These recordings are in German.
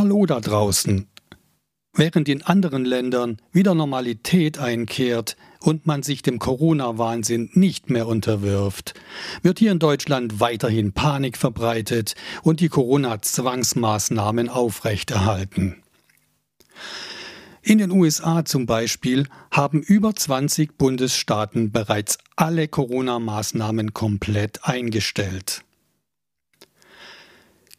Hallo da draußen. Während in anderen Ländern wieder Normalität einkehrt und man sich dem Corona-Wahnsinn nicht mehr unterwirft, wird hier in Deutschland weiterhin Panik verbreitet und die Corona-Zwangsmaßnahmen aufrechterhalten. In den USA zum Beispiel haben über 20 Bundesstaaten bereits alle Corona-Maßnahmen komplett eingestellt.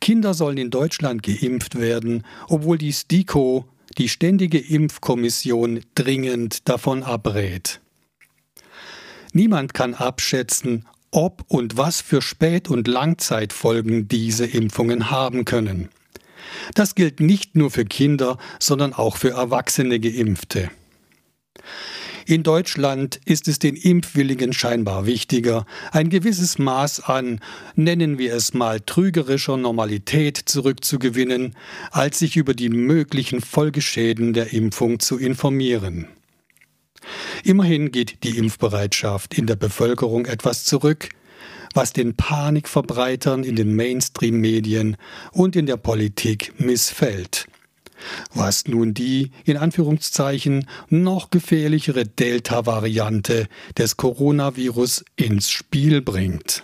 Kinder sollen in Deutschland geimpft werden, obwohl die STIKO, die Ständige Impfkommission, dringend davon abrät. Niemand kann abschätzen, ob und was für Spät- und Langzeitfolgen diese Impfungen haben können. Das gilt nicht nur für Kinder, sondern auch für erwachsene Geimpfte. In Deutschland ist es den Impfwilligen scheinbar wichtiger, ein gewisses Maß an, nennen wir es mal, trügerischer Normalität zurückzugewinnen, als sich über die möglichen Folgeschäden der Impfung zu informieren. Immerhin geht die Impfbereitschaft in der Bevölkerung etwas zurück, was den Panikverbreitern in den Mainstream-Medien und in der Politik missfällt was nun die in Anführungszeichen noch gefährlichere Delta-Variante des Coronavirus ins Spiel bringt.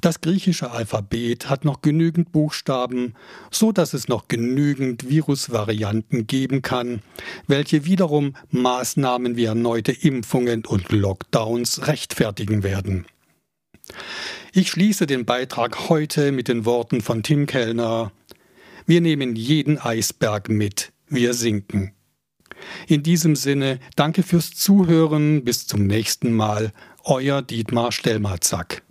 Das griechische Alphabet hat noch genügend Buchstaben, so dass es noch genügend Virusvarianten geben kann, welche wiederum Maßnahmen wie erneute Impfungen und Lockdowns rechtfertigen werden. Ich schließe den Beitrag heute mit den Worten von Tim Kellner wir nehmen jeden Eisberg mit, wir sinken. In diesem Sinne, danke fürs Zuhören, bis zum nächsten Mal, euer Dietmar Stellmazack.